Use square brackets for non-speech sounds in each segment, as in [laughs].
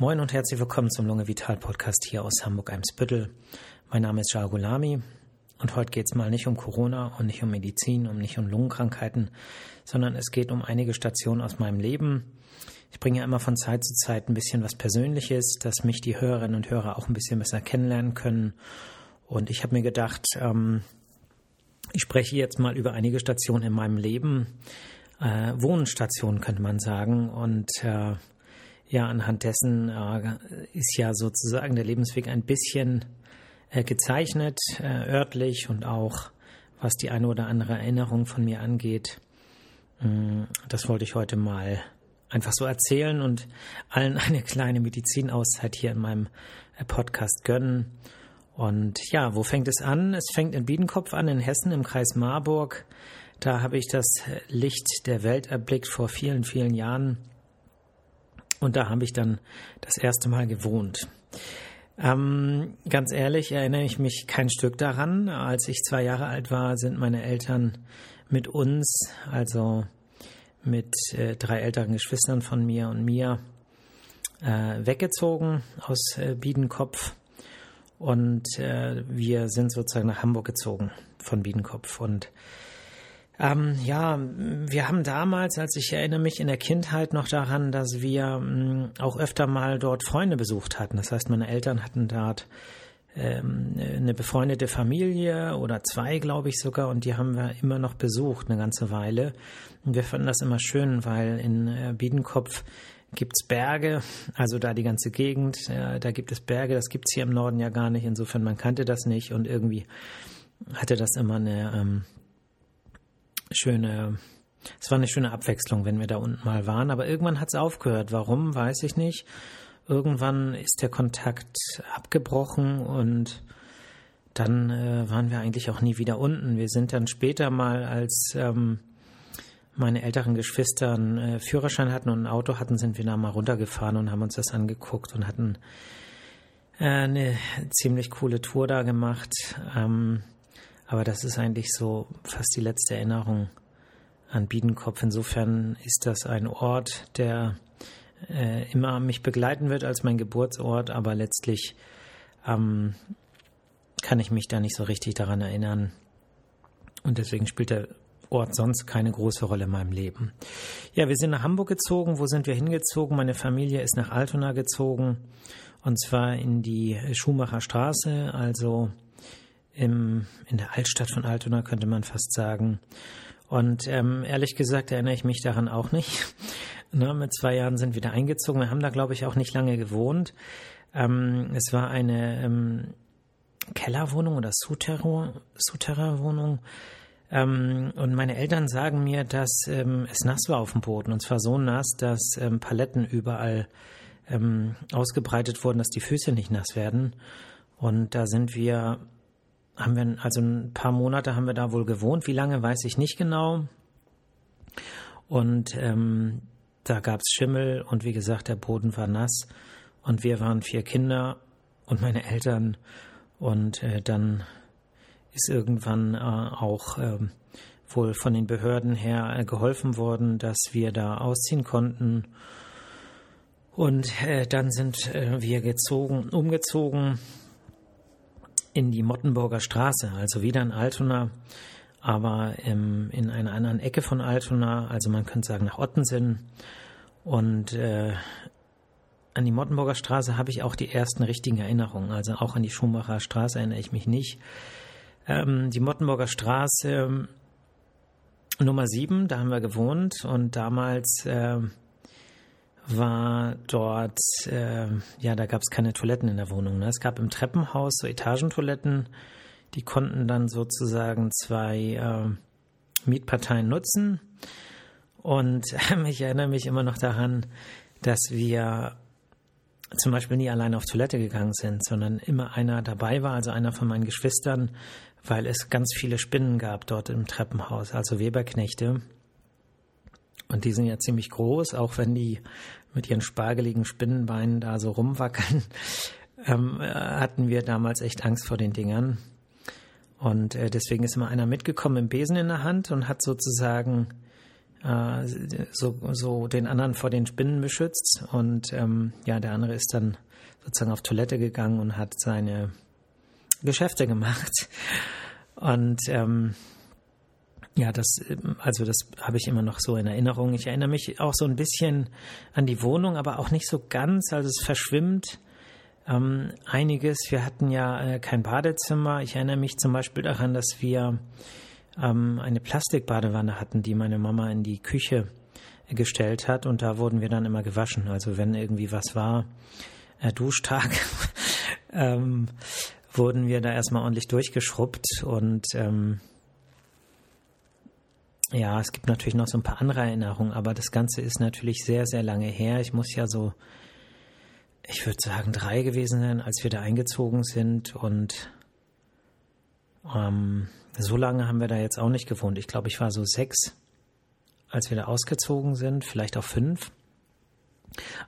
Moin und herzlich willkommen zum Lunge Vital Podcast hier aus Hamburg-Eimsbüttel. Mein Name ist Jargolami und heute geht es mal nicht um Corona und nicht um Medizin und nicht um Lungenkrankheiten, sondern es geht um einige Stationen aus meinem Leben. Ich bringe ja immer von Zeit zu Zeit ein bisschen was Persönliches, dass mich die Hörerinnen und Hörer auch ein bisschen besser kennenlernen können. Und ich habe mir gedacht, ähm, ich spreche jetzt mal über einige Stationen in meinem Leben, äh, Wohnstationen könnte man sagen. Und äh, ja, anhand dessen äh, ist ja sozusagen der Lebensweg ein bisschen äh, gezeichnet, äh, örtlich und auch was die eine oder andere Erinnerung von mir angeht. Mm, das wollte ich heute mal einfach so erzählen und allen [laughs] eine kleine Medizinauszeit hier in meinem äh, Podcast gönnen. Und ja, wo fängt es an? Es fängt in Biedenkopf an, in Hessen, im Kreis Marburg. Da habe ich das Licht der Welt erblickt vor vielen, vielen Jahren und da habe ich dann das erste Mal gewohnt. Ähm, ganz ehrlich erinnere ich mich kein Stück daran. Als ich zwei Jahre alt war, sind meine Eltern mit uns, also mit äh, drei älteren Geschwistern von mir und mir, äh, weggezogen aus äh, Biedenkopf. Und äh, wir sind sozusagen nach Hamburg gezogen von Biedenkopf. Und ähm, ja, wir haben damals, als ich erinnere mich in der Kindheit noch daran, dass wir mh, auch öfter mal dort Freunde besucht hatten. Das heißt, meine Eltern hatten dort ähm, eine befreundete Familie oder zwei, glaube ich sogar, und die haben wir immer noch besucht, eine ganze Weile. Und wir fanden das immer schön, weil in äh, Biedenkopf gibt's Berge, also da die ganze Gegend, äh, da gibt es Berge, das gibt's hier im Norden ja gar nicht. Insofern, man kannte das nicht und irgendwie hatte das immer eine ähm, schöne, es war eine schöne Abwechslung, wenn wir da unten mal waren. Aber irgendwann hat es aufgehört. Warum, weiß ich nicht. Irgendwann ist der Kontakt abgebrochen und dann äh, waren wir eigentlich auch nie wieder unten. Wir sind dann später mal, als ähm, meine älteren Geschwister einen äh, Führerschein hatten und ein Auto hatten, sind wir da mal runtergefahren und haben uns das angeguckt und hatten äh, eine ziemlich coole Tour da gemacht. Ähm, aber das ist eigentlich so fast die letzte Erinnerung an Biedenkopf. Insofern ist das ein Ort, der äh, immer mich begleiten wird als mein Geburtsort, aber letztlich ähm, kann ich mich da nicht so richtig daran erinnern. Und deswegen spielt der Ort sonst keine große Rolle in meinem Leben. Ja, wir sind nach Hamburg gezogen. Wo sind wir hingezogen? Meine Familie ist nach Altona gezogen. Und zwar in die Schumacher Straße, also im, in der Altstadt von Altona, könnte man fast sagen. Und ähm, ehrlich gesagt erinnere ich mich daran auch nicht. [laughs] ne, mit zwei Jahren sind wir da eingezogen. Wir haben da, glaube ich, auch nicht lange gewohnt. Ähm, es war eine ähm, Kellerwohnung oder Souterrain-Wohnung. Ähm, und meine Eltern sagen mir, dass ähm, es nass war auf dem Boden. Und zwar so nass, dass ähm, Paletten überall ähm, ausgebreitet wurden, dass die Füße nicht nass werden. Und da sind wir haben wir, also ein paar Monate haben wir da wohl gewohnt. Wie lange, weiß ich nicht genau. Und ähm, da gab es Schimmel und wie gesagt, der Boden war nass. Und wir waren vier Kinder und meine Eltern. Und äh, dann ist irgendwann äh, auch äh, wohl von den Behörden her äh, geholfen worden, dass wir da ausziehen konnten. Und äh, dann sind äh, wir gezogen, umgezogen in die Mottenburger Straße, also wieder in Altona, aber im, in einer anderen Ecke von Altona, also man könnte sagen nach Ottensen. Und äh, an die Mottenburger Straße habe ich auch die ersten richtigen Erinnerungen, also auch an die Schumacher Straße erinnere ich mich nicht. Ähm, die Mottenburger Straße Nummer 7, da haben wir gewohnt und damals äh, war dort, äh, ja, da gab es keine Toiletten in der Wohnung. Ne? Es gab im Treppenhaus so Etagentoiletten, die konnten dann sozusagen zwei äh, Mietparteien nutzen. Und ich erinnere mich immer noch daran, dass wir zum Beispiel nie alleine auf Toilette gegangen sind, sondern immer einer dabei war, also einer von meinen Geschwistern, weil es ganz viele Spinnen gab dort im Treppenhaus, also Weberknechte. Und die sind ja ziemlich groß, auch wenn die mit ihren spargeligen Spinnenbeinen da so rumwackeln, [laughs] ähm, äh, hatten wir damals echt Angst vor den Dingern. Und äh, deswegen ist immer einer mitgekommen im Besen in der Hand und hat sozusagen äh, so, so den anderen vor den Spinnen beschützt. Und ähm, ja, der andere ist dann sozusagen auf Toilette gegangen und hat seine Geschäfte gemacht. [laughs] Und ähm, ja, das, also das habe ich immer noch so in Erinnerung. Ich erinnere mich auch so ein bisschen an die Wohnung, aber auch nicht so ganz. Also es verschwimmt ähm, einiges. Wir hatten ja äh, kein Badezimmer. Ich erinnere mich zum Beispiel daran, dass wir ähm, eine Plastikbadewanne hatten, die meine Mama in die Küche gestellt hat und da wurden wir dann immer gewaschen. Also wenn irgendwie was war, äh, Duschtag, [laughs] ähm, wurden wir da erstmal ordentlich durchgeschrubbt und ähm, ja, es gibt natürlich noch so ein paar andere Erinnerungen, aber das Ganze ist natürlich sehr, sehr lange her. Ich muss ja so, ich würde sagen, drei gewesen sein, als wir da eingezogen sind und ähm, so lange haben wir da jetzt auch nicht gewohnt. Ich glaube, ich war so sechs, als wir da ausgezogen sind, vielleicht auch fünf.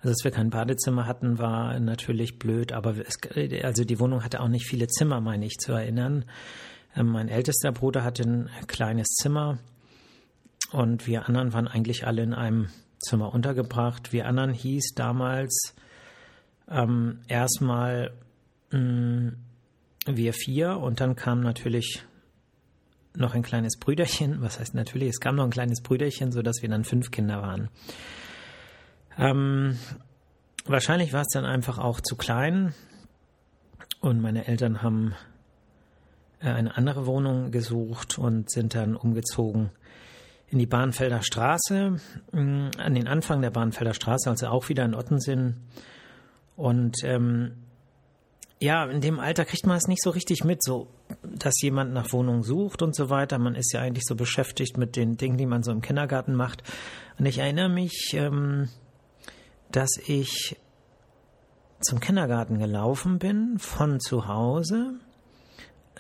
Also, dass wir kein Badezimmer hatten, war natürlich blöd, aber es, also die Wohnung hatte auch nicht viele Zimmer, meine ich zu erinnern. Ähm, mein ältester Bruder hatte ein kleines Zimmer und wir anderen waren eigentlich alle in einem Zimmer untergebracht. Wir anderen hieß damals ähm, erstmal mm, wir vier und dann kam natürlich noch ein kleines Brüderchen. Was heißt natürlich? Es kam noch ein kleines Brüderchen, sodass wir dann fünf Kinder waren. Ähm, wahrscheinlich war es dann einfach auch zu klein und meine Eltern haben äh, eine andere Wohnung gesucht und sind dann umgezogen in die Bahnfelder Straße, mm, an den Anfang der Bahnfelder Straße, also auch wieder in Ottensen. Und ähm, ja, in dem Alter kriegt man es nicht so richtig mit, so dass jemand nach Wohnung sucht und so weiter. Man ist ja eigentlich so beschäftigt mit den Dingen, die man so im Kindergarten macht. Und ich erinnere mich, ähm, dass ich zum Kindergarten gelaufen bin von zu Hause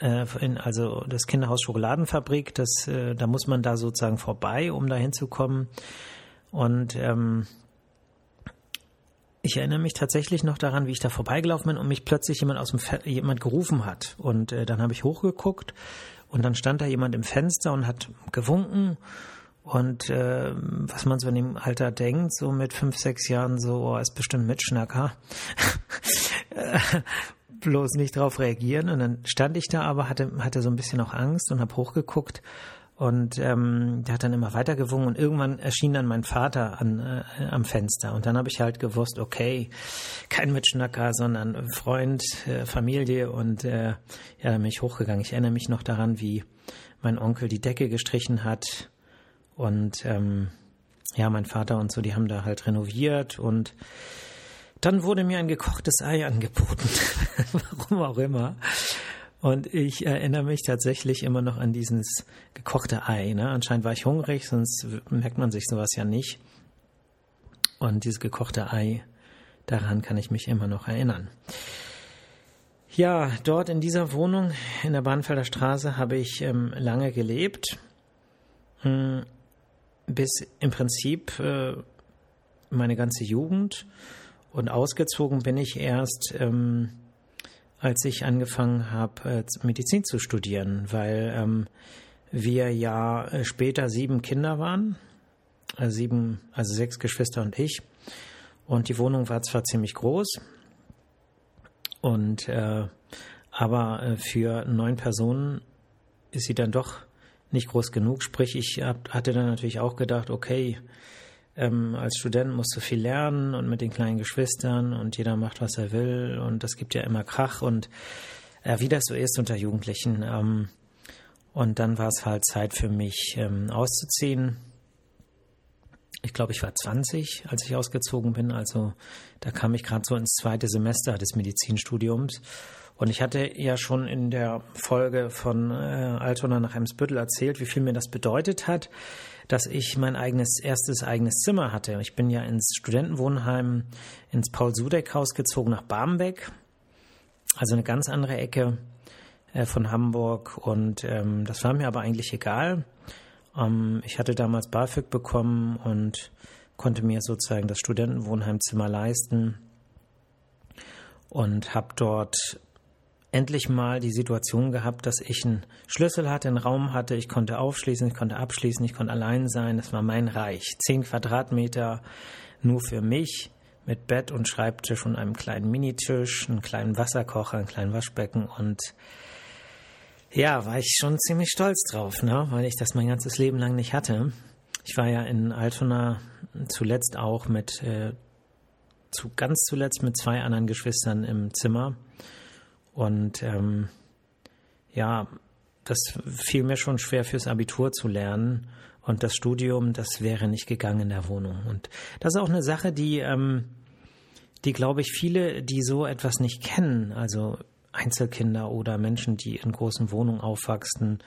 in, also das Kinderhaus Schokoladenfabrik, das, äh, da muss man da sozusagen vorbei, um da hinzukommen. Und ähm, ich erinnere mich tatsächlich noch daran, wie ich da vorbeigelaufen bin und mich plötzlich jemand aus dem Fe jemand gerufen hat. Und äh, dann habe ich hochgeguckt und dann stand da jemand im Fenster und hat gewunken. Und äh, was man so in dem Alter denkt, so mit fünf, sechs Jahren, so oh, ist bestimmt Mitschnacker. [laughs] bloß nicht darauf reagieren. Und dann stand ich da aber, hatte, hatte so ein bisschen auch Angst und habe hochgeguckt. Und ähm, der hat dann immer weiter gewungen und irgendwann erschien dann mein Vater an, äh, am Fenster. Und dann habe ich halt gewusst, okay, kein Mitschnacker, sondern Freund, äh, Familie. Und äh, ja, dann bin ich hochgegangen. Ich erinnere mich noch daran, wie mein Onkel die Decke gestrichen hat. Und ähm, ja, mein Vater und so, die haben da halt renoviert und dann wurde mir ein gekochtes Ei angeboten, [laughs] warum auch immer. Und ich erinnere mich tatsächlich immer noch an dieses gekochte Ei. Ne? Anscheinend war ich hungrig, sonst merkt man sich sowas ja nicht. Und dieses gekochte Ei, daran kann ich mich immer noch erinnern. Ja, dort in dieser Wohnung in der Bahnfelder Straße habe ich ähm, lange gelebt, hm, bis im Prinzip äh, meine ganze Jugend. Und ausgezogen bin ich erst, ähm, als ich angefangen habe, äh, Medizin zu studieren, weil ähm, wir ja äh, später sieben Kinder waren, also sieben, also sechs Geschwister und ich. Und die Wohnung war zwar ziemlich groß, und äh, aber für neun Personen ist sie dann doch nicht groß genug. Sprich, ich hab, hatte dann natürlich auch gedacht, okay, ähm, als Student musst du viel lernen und mit den kleinen Geschwistern und jeder macht, was er will und das gibt ja immer Krach und äh, wie das so ist unter Jugendlichen. Ähm, und dann war es halt Zeit für mich ähm, auszuziehen. Ich glaube, ich war 20, als ich ausgezogen bin. Also da kam ich gerade so ins zweite Semester des Medizinstudiums. Und ich hatte ja schon in der Folge von äh, Altona nach Emsbüttel erzählt, wie viel mir das bedeutet hat, dass ich mein eigenes erstes eigenes Zimmer hatte. Ich bin ja ins Studentenwohnheim ins Paul-Sudeck-Haus gezogen nach Barmbek, also eine ganz andere Ecke äh, von Hamburg. Und ähm, das war mir aber eigentlich egal. Ähm, ich hatte damals BAföG bekommen und konnte mir sozusagen das Studentenwohnheimzimmer leisten und habe dort endlich mal die Situation gehabt, dass ich einen Schlüssel hatte, einen Raum hatte, ich konnte aufschließen, ich konnte abschließen, ich konnte allein sein. Das war mein Reich. Zehn Quadratmeter nur für mich mit Bett und Schreibtisch und einem kleinen Minitisch, einem kleinen Wasserkocher, einem kleinen Waschbecken und ja, war ich schon ziemlich stolz drauf, ne? weil ich das mein ganzes Leben lang nicht hatte. Ich war ja in Altona zuletzt auch mit, äh, zu, ganz zuletzt mit zwei anderen Geschwistern im Zimmer. Und ähm, ja, das fiel mir schon schwer fürs Abitur zu lernen. Und das Studium, das wäre nicht gegangen in der Wohnung. Und das ist auch eine Sache, die, ähm, die glaube ich, viele, die so etwas nicht kennen, also Einzelkinder oder Menschen, die in großen Wohnungen aufwachsen,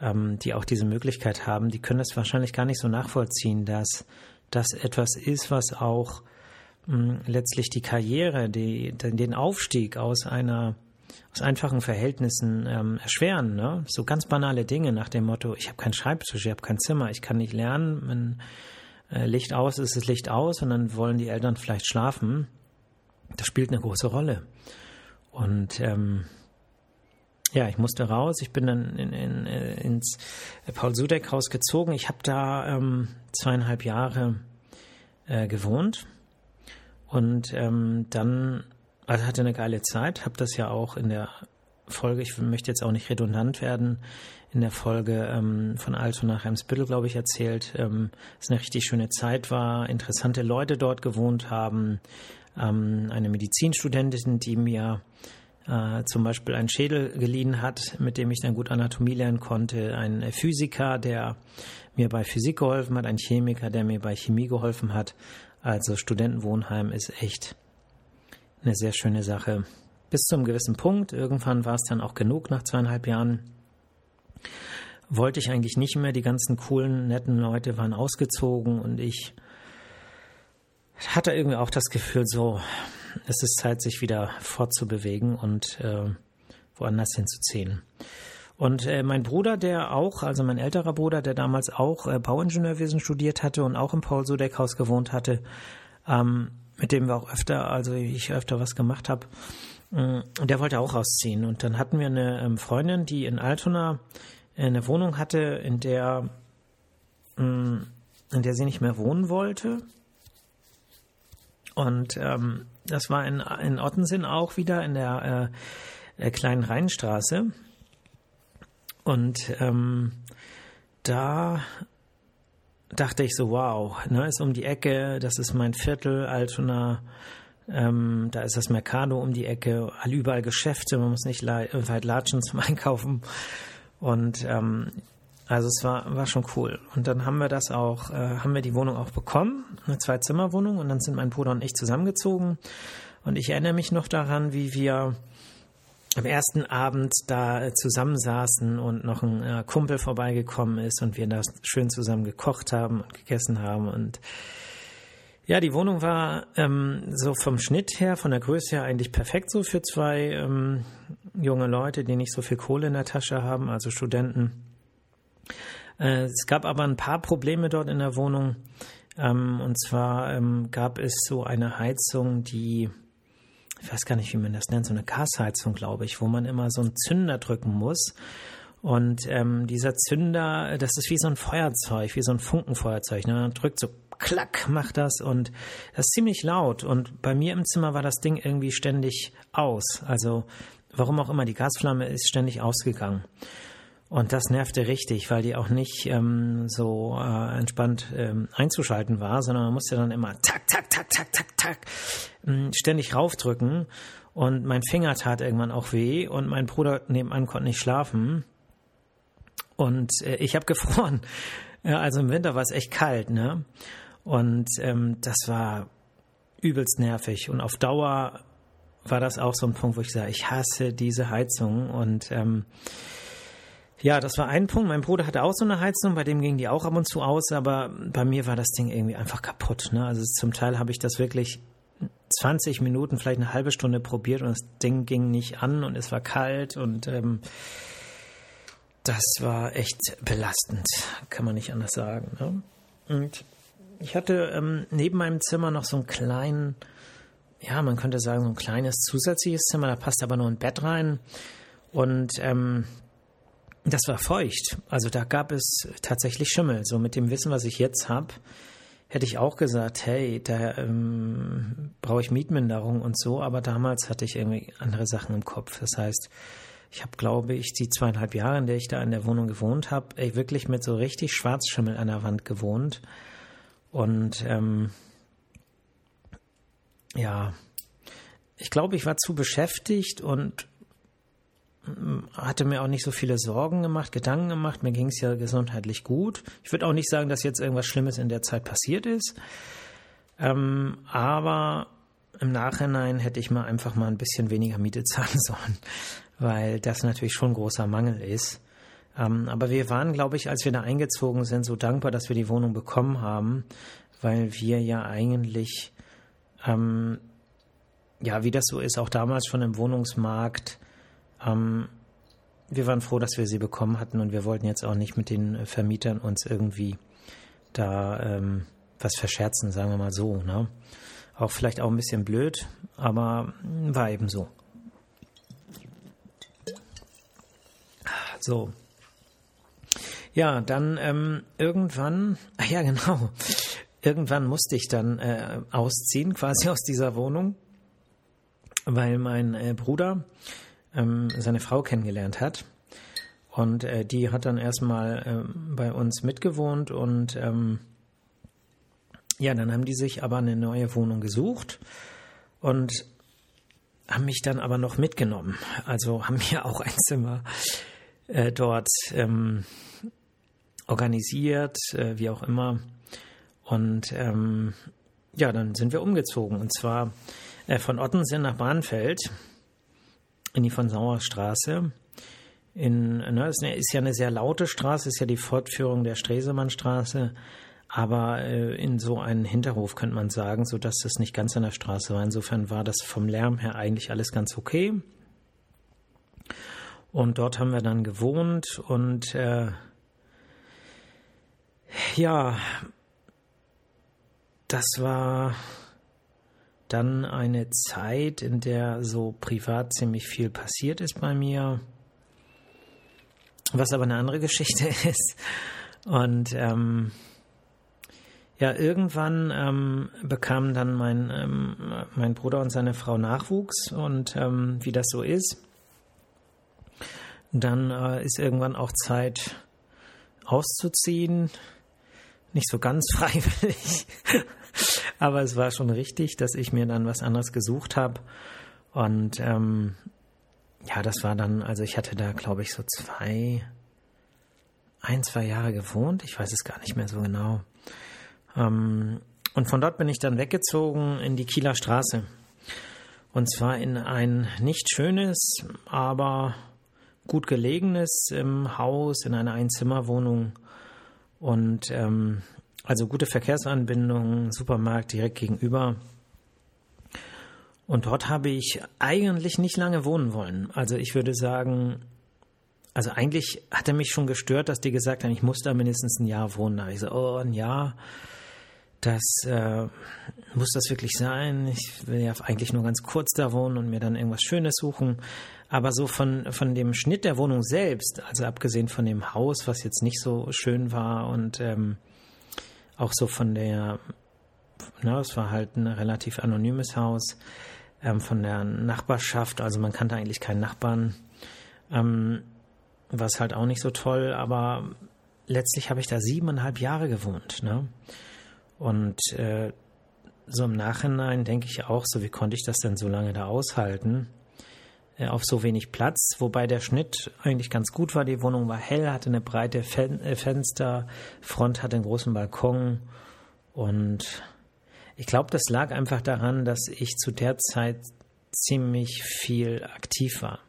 ähm, die auch diese Möglichkeit haben, die können das wahrscheinlich gar nicht so nachvollziehen, dass das etwas ist, was auch mh, hm, letztlich die Karriere, die, den Aufstieg aus einer aus einfachen Verhältnissen ähm, erschweren. Ne? So ganz banale Dinge nach dem Motto, ich habe keinen Schreibtisch, ich habe kein Zimmer, ich kann nicht lernen, wenn äh, Licht aus ist, ist Licht aus und dann wollen die Eltern vielleicht schlafen. Das spielt eine große Rolle. Und ähm, ja, ich musste raus. Ich bin dann in, in, äh, ins Paul-Sudeck-Haus gezogen. Ich habe da ähm, zweieinhalb Jahre äh, gewohnt. Und ähm, dann also hatte eine geile Zeit, habe das ja auch in der Folge, ich möchte jetzt auch nicht redundant werden, in der Folge ähm, von Alto nach Eimsbüttel, glaube ich, erzählt, ähm, es eine richtig schöne Zeit war, interessante Leute dort gewohnt haben, ähm, eine Medizinstudentin, die mir äh, zum Beispiel einen Schädel geliehen hat, mit dem ich dann gut Anatomie lernen konnte, ein Physiker, der mir bei Physik geholfen hat, ein Chemiker, der mir bei Chemie geholfen hat. Also Studentenwohnheim ist echt eine sehr schöne Sache. Bis zu einem gewissen Punkt, irgendwann war es dann auch genug nach zweieinhalb Jahren, wollte ich eigentlich nicht mehr. Die ganzen coolen, netten Leute waren ausgezogen und ich hatte irgendwie auch das Gefühl, so, es ist Zeit, sich wieder fortzubewegen und äh, woanders hinzuziehen. Und äh, mein Bruder, der auch, also mein älterer Bruder, der damals auch äh, Bauingenieurwesen studiert hatte und auch im Paul-Sudeck-Haus gewohnt hatte, ähm, mit dem wir auch öfter, also ich öfter was gemacht habe, äh, der wollte auch ausziehen. Und dann hatten wir eine ähm, Freundin, die in Altona eine Wohnung hatte, in der, mm, in der sie nicht mehr wohnen wollte. Und ähm, das war in, in Ottensen auch wieder in der äh, äh, kleinen Rheinstraße. Und ähm, da dachte ich so, wow, ne, ist um die Ecke, das ist mein Viertel, Altona, ähm, da ist das Mercado um die Ecke, überall Geschäfte, man muss nicht weit latschen [laughs] zum Einkaufen. Und ähm, also es war, war schon cool. Und dann haben wir das auch, äh, haben wir die Wohnung auch bekommen, eine Zwei-Zimmer-Wohnung. Und dann sind mein Bruder und ich zusammengezogen. Und ich erinnere mich noch daran, wie wir am ersten Abend da äh, zusammensaßen und noch ein äh, Kumpel vorbeigekommen ist und wir da schön zusammen gekocht haben und gegessen haben. Und ja, die Wohnung war ähm, so vom Schnitt her, von der Größe her eigentlich perfekt so für zwei ähm, junge Leute, die nicht so viel Kohle in der Tasche haben, also Studenten. Äh, es gab aber ein paar Probleme dort in der Wohnung. Ähm, und zwar ähm, gab es so eine Heizung, die, ich weiß gar nicht, wie man das nennt, so eine Gasheizung, glaube ich, wo man immer so einen Zünder drücken muss. Und ähm, dieser Zünder, das ist wie so ein Feuerzeug, wie so ein Funkenfeuerzeug. Ne? Man drückt so klack, macht das und das ist ziemlich laut. Und bei mir im Zimmer war das Ding irgendwie ständig aus. Also warum auch immer, die Gasflamme ist ständig ausgegangen. Und das nervte richtig, weil die auch nicht ähm, so äh, entspannt ähm, einzuschalten war, sondern man musste dann immer tak, tak, tak, tak, tak, tak ähm, ständig raufdrücken. Und mein Finger tat irgendwann auch weh und mein Bruder nebenan konnte nicht schlafen. Und äh, ich habe [laughs] gefroren. Ja, also im Winter war es echt kalt, ne? Und ähm, das war übelst nervig. Und auf Dauer war das auch so ein Punkt, wo ich sage, ich hasse diese Heizung. Und ähm, ja, das war ein Punkt. Mein Bruder hatte auch so eine Heizung, bei dem ging die auch ab und zu aus, aber bei mir war das Ding irgendwie einfach kaputt. Ne? Also zum Teil habe ich das wirklich 20 Minuten, vielleicht eine halbe Stunde probiert und das Ding ging nicht an und es war kalt und ähm, das war echt belastend, kann man nicht anders sagen. Ne? Und ich hatte ähm, neben meinem Zimmer noch so einen kleinen ja, man könnte sagen, so ein kleines zusätzliches Zimmer, da passt aber nur ein Bett rein. Und ähm, das war feucht. Also da gab es tatsächlich Schimmel. So mit dem Wissen, was ich jetzt habe, hätte ich auch gesagt, hey, da ähm, brauche ich Mietminderung und so. Aber damals hatte ich irgendwie andere Sachen im Kopf. Das heißt, ich habe, glaube ich, die zweieinhalb Jahre, in der ich da in der Wohnung gewohnt habe, wirklich mit so richtig Schwarzschimmel an der Wand gewohnt. Und ähm, ja, ich glaube, ich war zu beschäftigt und hatte mir auch nicht so viele Sorgen gemacht, Gedanken gemacht. Mir ging es ja gesundheitlich gut. Ich würde auch nicht sagen, dass jetzt irgendwas Schlimmes in der Zeit passiert ist. Ähm, aber im Nachhinein hätte ich mal einfach mal ein bisschen weniger Miete [laughs] zahlen sollen, weil das natürlich schon ein großer Mangel ist. Ähm, aber wir waren, glaube ich, als wir da eingezogen sind, so dankbar, dass wir die Wohnung bekommen haben, weil wir ja eigentlich ähm, ja, wie das so ist, auch damals schon im Wohnungsmarkt. Ähm, wir waren froh, dass wir sie bekommen hatten und wir wollten jetzt auch nicht mit den Vermietern uns irgendwie da ähm, was verscherzen, sagen wir mal so. Ne? Auch vielleicht auch ein bisschen blöd, aber war eben so. So. Ja, dann ähm, irgendwann, ach [laughs] ja, genau. Irgendwann musste ich dann äh, ausziehen, quasi aus dieser Wohnung weil mein äh, Bruder ähm, seine Frau kennengelernt hat. Und äh, die hat dann erstmal äh, bei uns mitgewohnt und ähm, ja, dann haben die sich aber eine neue Wohnung gesucht und haben mich dann aber noch mitgenommen. Also haben mir [laughs] auch ein Zimmer äh, dort ähm, organisiert, äh, wie auch immer. Und ähm, ja, dann sind wir umgezogen. Und zwar äh, von Ottensen nach Bahnfeld in die von Sauerstraße. In, ne, es ist ja eine sehr laute Straße, ist ja die Fortführung der Stresemannstraße, aber äh, in so einen Hinterhof könnte man sagen, so dass es nicht ganz an der Straße war. Insofern war das vom Lärm her eigentlich alles ganz okay. Und dort haben wir dann gewohnt und äh, ja, das war dann eine Zeit, in der so privat ziemlich viel passiert ist bei mir, was aber eine andere Geschichte [laughs] ist. Und ähm, ja, irgendwann ähm, bekamen dann mein, ähm, mein Bruder und seine Frau Nachwuchs und ähm, wie das so ist. Dann äh, ist irgendwann auch Zeit auszuziehen. Nicht so ganz [laughs] freiwillig. Aber es war schon richtig, dass ich mir dann was anderes gesucht habe. Und ähm, ja, das war dann, also ich hatte da, glaube ich, so zwei, ein, zwei Jahre gewohnt. Ich weiß es gar nicht mehr so genau. Ähm, und von dort bin ich dann weggezogen in die Kieler Straße. Und zwar in ein nicht schönes, aber gut gelegenes ähm, Haus, in einer Einzimmerwohnung. Und ähm, also gute Verkehrsanbindung, Supermarkt direkt gegenüber. Und dort habe ich eigentlich nicht lange wohnen wollen. Also ich würde sagen, also eigentlich hat er mich schon gestört, dass die gesagt haben, ich muss da mindestens ein Jahr wohnen. Da habe ich so, oh, ein Jahr, das äh, muss das wirklich sein. Ich will ja eigentlich nur ganz kurz da wohnen und mir dann irgendwas Schönes suchen. Aber so von, von dem Schnitt der Wohnung selbst, also abgesehen von dem Haus, was jetzt nicht so schön war und ähm, auch so von der, ne, es war halt ein relativ anonymes Haus, ähm, von der Nachbarschaft, also man kannte eigentlich keinen Nachbarn, ähm, war es halt auch nicht so toll, aber letztlich habe ich da siebeneinhalb Jahre gewohnt, ne? Und äh, so im Nachhinein denke ich auch, so wie konnte ich das denn so lange da aushalten? Äh, auf so wenig Platz, wobei der Schnitt eigentlich ganz gut war. Die Wohnung war hell, hatte eine breite Fen äh, Fenster, Front hatte einen großen Balkon und ich glaube, das lag einfach daran, dass ich zu der Zeit ziemlich viel aktiv war.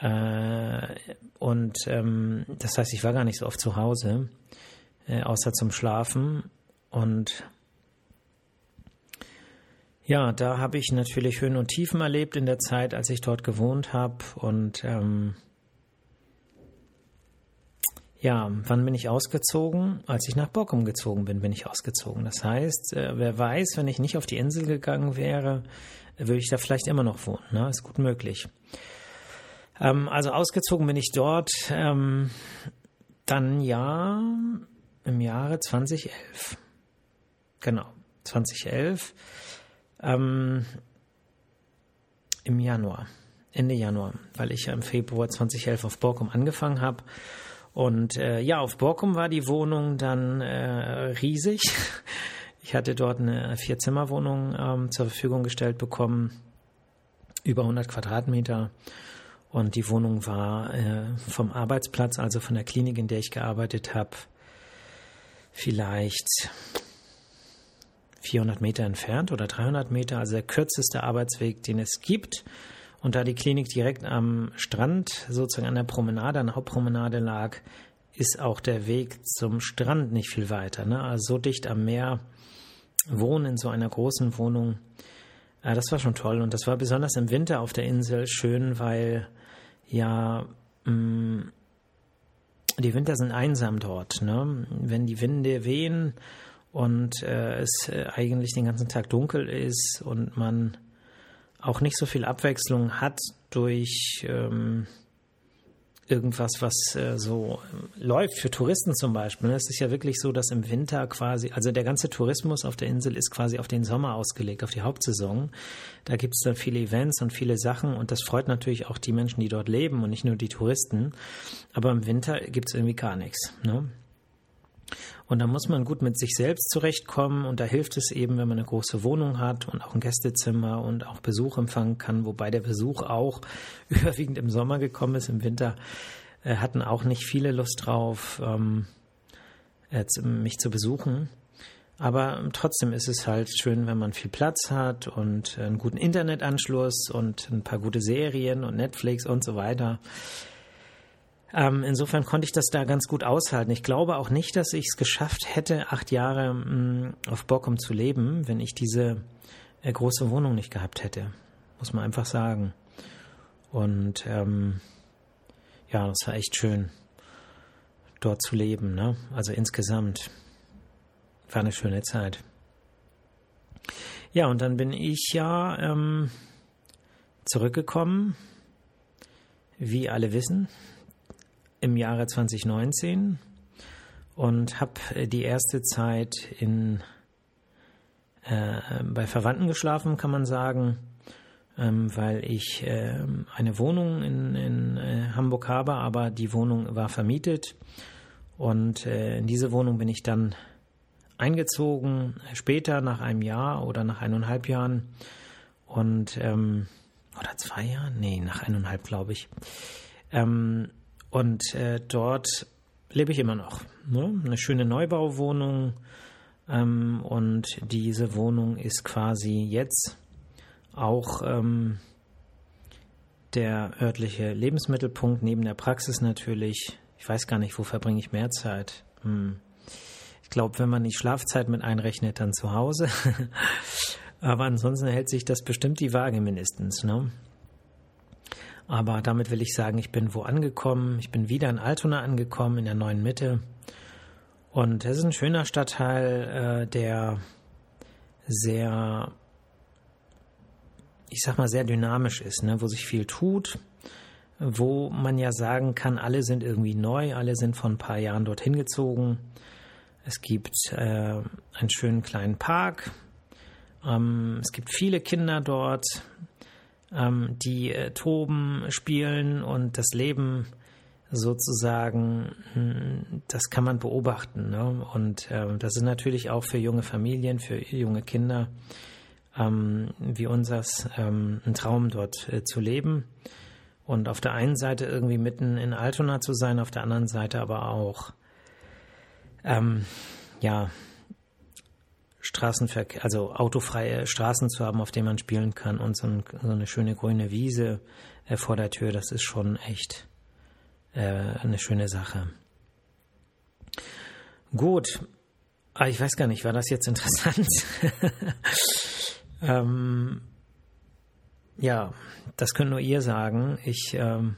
Äh, und ähm, das heißt, ich war gar nicht so oft zu Hause, äh, außer zum Schlafen. Und ja, da habe ich natürlich Höhen und Tiefen erlebt in der Zeit, als ich dort gewohnt habe. Und ähm, Ja, wann bin ich ausgezogen? Als ich nach Borkum gezogen bin, bin ich ausgezogen. Das heißt, äh, wer weiß, wenn ich nicht auf die Insel gegangen wäre, würde ich da vielleicht immer noch wohnen. Ne? Ist gut möglich. Ähm, also ausgezogen bin ich dort ähm, dann ja im Jahre 2011. Genau, 2011. Ähm, Im Januar, Ende Januar, weil ich ja im Februar 2011 auf Borkum angefangen habe und äh, ja, auf Borkum war die Wohnung dann äh, riesig. [laughs] Ich hatte dort eine Vier-Zimmer-Wohnung ähm, zur Verfügung gestellt bekommen, über 100 Quadratmeter. Und die Wohnung war äh, vom Arbeitsplatz, also von der Klinik, in der ich gearbeitet habe, vielleicht 400 Meter entfernt oder 300 Meter, also der kürzeste Arbeitsweg, den es gibt. Und da die Klinik direkt am Strand, sozusagen an der Promenade, an der Hauptpromenade lag, ist auch der Weg zum Strand nicht viel weiter. Ne? Also so dicht am Meer wohnen in so einer großen Wohnung. Ja, das war schon toll. Und das war besonders im Winter auf der Insel schön, weil ja mh, mm, die Winter sind einsam dort. Ne? Wenn die Winde wehen und äh, es äh, eigentlich den ganzen Tag dunkel ist und man auch nicht so viel Abwechslung hat durch ähm, irgendwas, was äh, so läuft für Touristen zum Beispiel. Es ist ja wirklich so, dass im Winter quasi, also der ganze Tourismus auf der Insel ist quasi auf den Sommer ausgelegt, auf die Hauptsaison. Da gibt es dann viele Events und viele Sachen und das freut natürlich auch die Menschen, die dort leben und nicht nur die Touristen. Aber im Winter gibt es irgendwie gar nichts. Ne? Und da muss man gut mit sich selbst zurechtkommen und da hilft es eben, wenn man eine große Wohnung hat und auch ein Gästezimmer und auch Besuch empfangen kann, wobei der Besuch auch [laughs] überwiegend im Sommer gekommen ist. Im Winter äh, hatten auch nicht viele Lust drauf, ähm, mich zu besuchen. Aber trotzdem ist es halt schön, wenn man viel Platz hat und einen guten Internetanschluss und ein paar gute Serien und Netflix und so weiter. Ähm, insofern konnte ich das da ganz gut aushalten. Ich glaube auch nicht, dass ich es geschafft hätte, acht Jahre mh, mm, auf Bockum zu leben, wenn ich diese äh, große Wohnung nicht gehabt hätte. Muss man einfach sagen. Und ähm, ja, das war echt schön, dort zu leben. Ne? Also insgesamt war eine schöne Zeit. Ja, und dann bin ich ja ähm, zurückgekommen, wie alle wissen, im Jahre 2019 und habe äh, die erste Zeit in, äh, bei Verwandten geschlafen, kann man sagen, ähm, weil ich äh, eine Wohnung in, in äh, Hamburg habe, aber die Wohnung war vermietet und äh, in diese Wohnung bin ich dann eingezogen, später nach einem Jahr oder nach eineinhalb Jahren und ähm, oder zwei Jahren? Nee, nach eineinhalb, glaube ich. Ähm, und äh, dort lebe ich immer noch. Ne? Eine schöne Neubauwohnung. Ähm, und diese Wohnung ist quasi jetzt auch ähm, der örtliche Lebensmittelpunkt neben der Praxis natürlich. Ich weiß gar nicht, wo verbringe ich mehr Zeit. Hm. Ich glaube, wenn man die Schlafzeit mit einrechnet, dann zu Hause. [laughs] Aber ansonsten hält sich das bestimmt die Waage mindestens. Ne? Aber damit will ich sagen, ich bin wo angekommen. Ich bin wieder in Altona angekommen, in der neuen Mitte. Und es ist ein schöner Stadtteil, äh, der sehr, ich sag mal, sehr dynamisch ist, ne? wo sich viel tut, wo man ja sagen kann, alle sind irgendwie neu, alle sind vor ein paar Jahren dorthin gezogen. Es gibt äh, einen schönen kleinen Park. Ähm, es gibt viele Kinder dort ähm, die äh, toben, spielen und das Leben sozusagen, hm, das kann man beobachten. Ne? Und äh, das ist natürlich auch für junge Familien, für junge Kinder ähm, wie unseres ähm, ein Traum dort äh, zu leben. Und auf der einen Seite irgendwie mitten in Altona zu sein, auf der anderen Seite aber auch ähm, ja Straßenverkehr, also autofreie Straßen zu haben, auf denen man spielen kann und so, ein, so eine schöne grüne Wiese äh, vor der Tür, das ist schon echt äh, eine schöne Sache. Gut, ah, ich weiß gar nicht, war das jetzt interessant? [laughs] ähm, ja, das könnt nur ihr sagen. Ich ähm,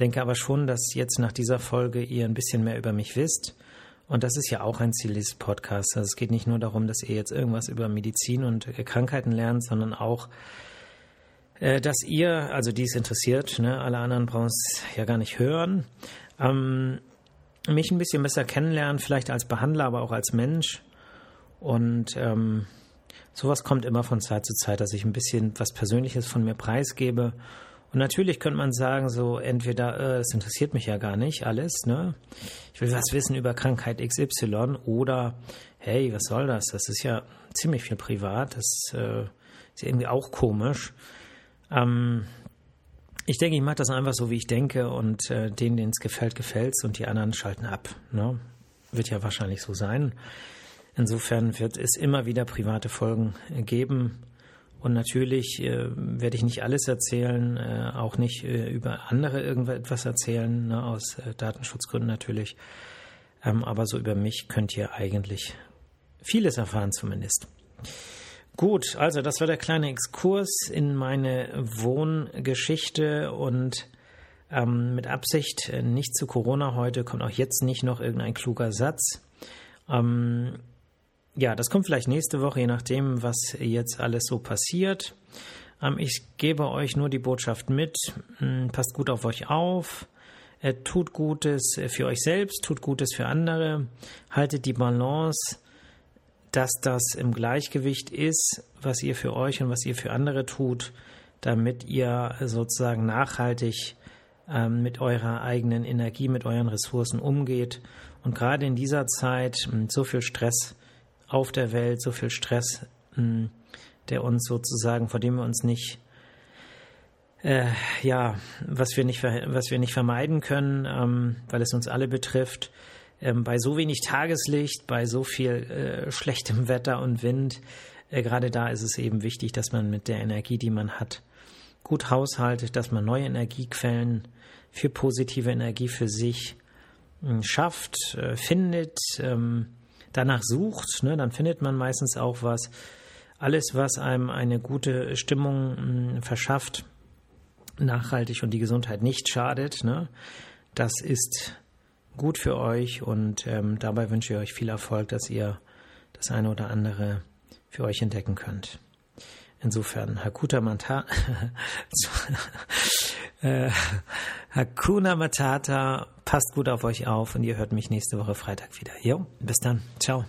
Denke aber schon, dass jetzt nach dieser Folge ihr ein bisschen mehr über mich wisst. Und das ist ja auch ein Ziel dieses Podcasts. Also es geht nicht nur darum, dass ihr jetzt irgendwas über Medizin und Krankheiten lernt, sondern auch, äh, dass ihr, also die es interessiert, ne, alle anderen brauchen es ja gar nicht hören, ähm, mich ein bisschen besser kennenlernen, vielleicht als Behandler, aber auch als Mensch. Und ähm, sowas kommt immer von Zeit zu Zeit, dass ich ein bisschen was Persönliches von mir preisgebe. Und natürlich könnte man sagen, so entweder, äh, das interessiert mich ja gar nicht alles, ne? Ich will was wissen über Krankheit XY oder hey, was soll das? Das ist ja ziemlich viel privat, das äh, ist irgendwie auch komisch. Ähm, ich denke, ich mache das einfach so, wie ich denke und äh, denen, denen es gefällt, gefällt es und die anderen schalten ab. Ne? Wird ja wahrscheinlich so sein. Insofern wird es immer wieder private Folgen geben. Und natürlich äh, werde ich nicht alles erzählen, äh, auch nicht äh, über andere irgendetwas erzählen, ne, aus äh, Datenschutzgründen natürlich. Ähm, aber so über mich könnt ihr eigentlich vieles erfahren zumindest. Gut, also das war der kleine Exkurs in meine Wohngeschichte und ähm, mit Absicht äh, nicht zu Corona heute, kommt auch jetzt nicht noch irgendein kluger Satz. Ähm, ja, das kommt vielleicht nächste Woche, je nachdem, was jetzt alles so passiert. Ähm, ich gebe euch nur die Botschaft mit, ähm, passt gut auf euch auf, äh, tut Gutes für euch selbst, tut Gutes für andere, haltet die Balance dass das im Gleichgewicht ist, was ihr für euch und was ihr für andere tut, damit ihr sozusagen nachhaltig ähm, mit eurer eigenen Energie, mit euren Ressourcen umgeht. Und gerade in dieser Zeit mit so viel Stress auf der Welt, so viel Stress, mh, der uns sozusagen, vor dem wir uns nicht äh, ja, was wir nicht, was wir nicht vermeiden können, ähm, weil es uns alle betrifft, ähm, bei so wenig Tageslicht, bei so viel äh, schlechtem Wetter und Wind, äh, gerade da ist es eben wichtig, dass man mit der Energie, die man hat, gut haushaltet, dass man neue Energiequellen für positive Energie für sich äh, schafft, äh, findet, ähm, danach sucht, ne, dann findet man meistens auch was. Alles, was einem eine gute Stimmung verschafft, nachhaltig und die Gesundheit nicht schadet, ne, das ist gut für euch und ähm, dabei wünsche ich euch viel Erfolg, dass ihr das eine oder andere für euch entdecken könnt. Insofern, Hakuta Matata, [laughs] äh, Hakuna Matata, passt gut auf euch auf und ihr hört mich nächste Woche Freitag wieder. Jo, bis dann. Ciao.